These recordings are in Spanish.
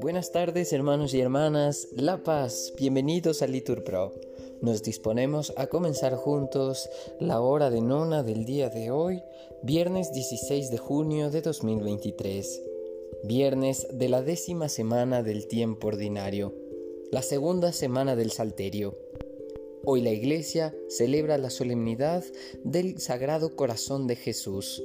Buenas tardes hermanos y hermanas, La Paz, bienvenidos a Litur Pro. Nos disponemos a comenzar juntos la hora de nona del día de hoy, viernes 16 de junio de 2023, viernes de la décima semana del tiempo ordinario, la segunda semana del Salterio. Hoy la Iglesia celebra la solemnidad del Sagrado Corazón de Jesús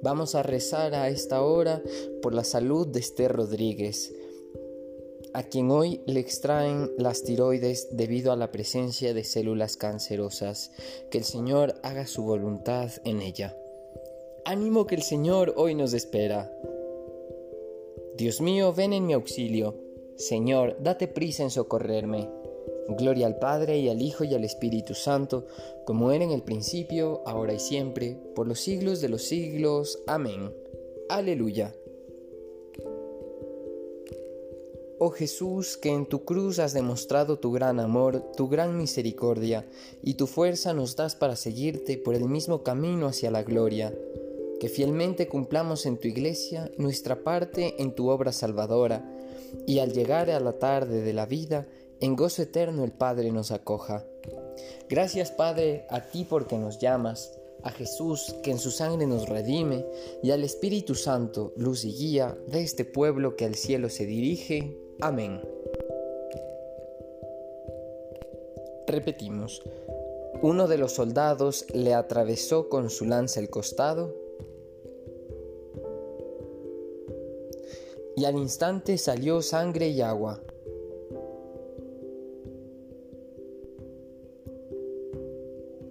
Vamos a rezar a esta hora por la salud de Esther Rodríguez, a quien hoy le extraen las tiroides debido a la presencia de células cancerosas. Que el Señor haga su voluntad en ella. Ánimo que el Señor hoy nos espera. Dios mío, ven en mi auxilio. Señor, date prisa en socorrerme. Gloria al Padre y al Hijo y al Espíritu Santo, como era en el principio, ahora y siempre, por los siglos de los siglos. Amén. Aleluya. Oh Jesús, que en tu cruz has demostrado tu gran amor, tu gran misericordia, y tu fuerza nos das para seguirte por el mismo camino hacia la gloria, que fielmente cumplamos en tu iglesia nuestra parte en tu obra salvadora, y al llegar a la tarde de la vida, en gozo eterno el Padre nos acoja. Gracias Padre a ti porque nos llamas, a Jesús que en su sangre nos redime, y al Espíritu Santo, luz y guía de este pueblo que al cielo se dirige. Amén. Repetimos, uno de los soldados le atravesó con su lanza el costado, y al instante salió sangre y agua.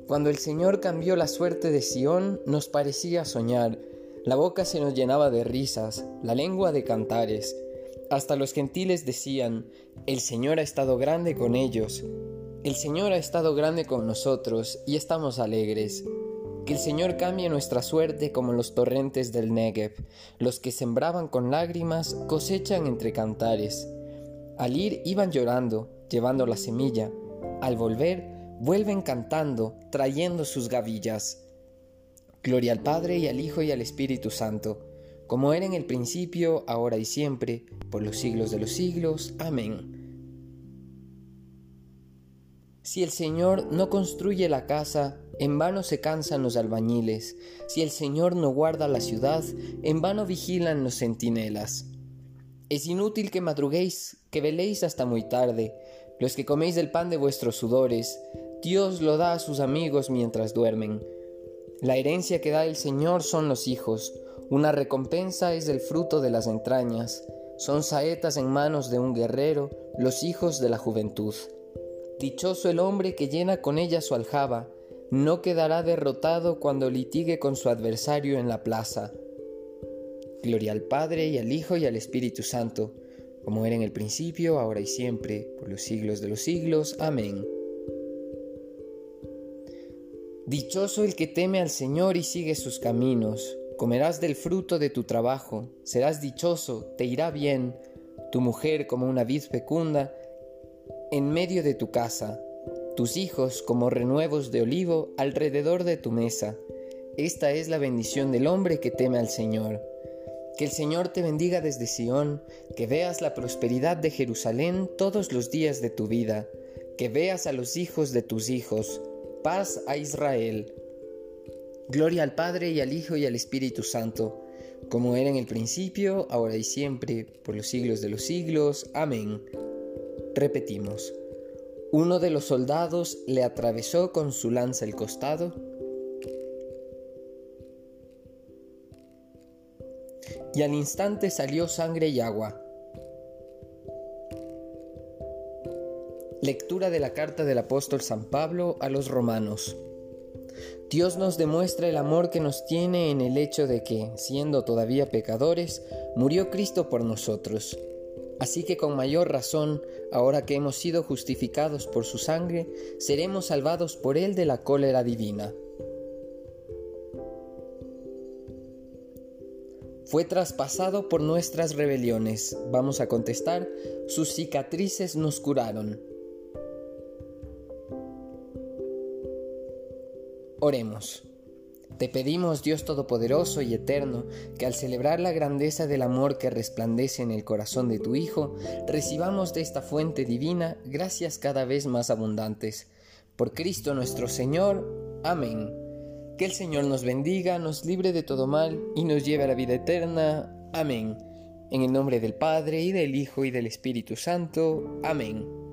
Cuando el Señor cambió la suerte de Sión, nos parecía soñar. La boca se nos llenaba de risas, la lengua de cantares. Hasta los gentiles decían, el Señor ha estado grande con ellos. El Señor ha estado grande con nosotros y estamos alegres. Que el Señor cambie nuestra suerte como los torrentes del Negev. Los que sembraban con lágrimas cosechan entre cantares. Al ir iban llorando, llevando la semilla. Al volver vuelven cantando, trayendo sus gavillas. Gloria al Padre y al Hijo y al Espíritu Santo, como era en el principio, ahora y siempre, por los siglos de los siglos. Amén. Si el Señor no construye la casa, en vano se cansan los albañiles. Si el Señor no guarda la ciudad, en vano vigilan los centinelas. Es inútil que madruguéis, que veléis hasta muy tarde, los que coméis del pan de vuestros sudores, Dios lo da a sus amigos mientras duermen. La herencia que da el Señor son los hijos, una recompensa es el fruto de las entrañas, son saetas en manos de un guerrero, los hijos de la juventud. Dichoso el hombre que llena con ella su aljaba, no quedará derrotado cuando litigue con su adversario en la plaza. Gloria al Padre y al Hijo y al Espíritu Santo, como era en el principio, ahora y siempre, por los siglos de los siglos. Amén. Dichoso el que teme al Señor y sigue sus caminos. Comerás del fruto de tu trabajo, serás dichoso, te irá bien, tu mujer como una vid fecunda en medio de tu casa, tus hijos como renuevos de olivo alrededor de tu mesa. Esta es la bendición del hombre que teme al Señor. Que el Señor te bendiga desde Sión, que veas la prosperidad de Jerusalén todos los días de tu vida, que veas a los hijos de tus hijos, Paz a Israel. Gloria al Padre y al Hijo y al Espíritu Santo, como era en el principio, ahora y siempre, por los siglos de los siglos. Amén. Repetimos. Uno de los soldados le atravesó con su lanza el costado. Y al instante salió sangre y agua. Lectura de la carta del apóstol San Pablo a los romanos. Dios nos demuestra el amor que nos tiene en el hecho de que, siendo todavía pecadores, murió Cristo por nosotros. Así que con mayor razón, ahora que hemos sido justificados por su sangre, seremos salvados por él de la cólera divina. Fue traspasado por nuestras rebeliones. Vamos a contestar, sus cicatrices nos curaron. Oremos. Te pedimos, Dios Todopoderoso y Eterno, que al celebrar la grandeza del amor que resplandece en el corazón de tu Hijo, recibamos de esta fuente divina gracias cada vez más abundantes. Por Cristo nuestro Señor. Amén. Que el Señor nos bendiga, nos libre de todo mal y nos lleve a la vida eterna. Amén. En el nombre del Padre y del Hijo y del Espíritu Santo. Amén.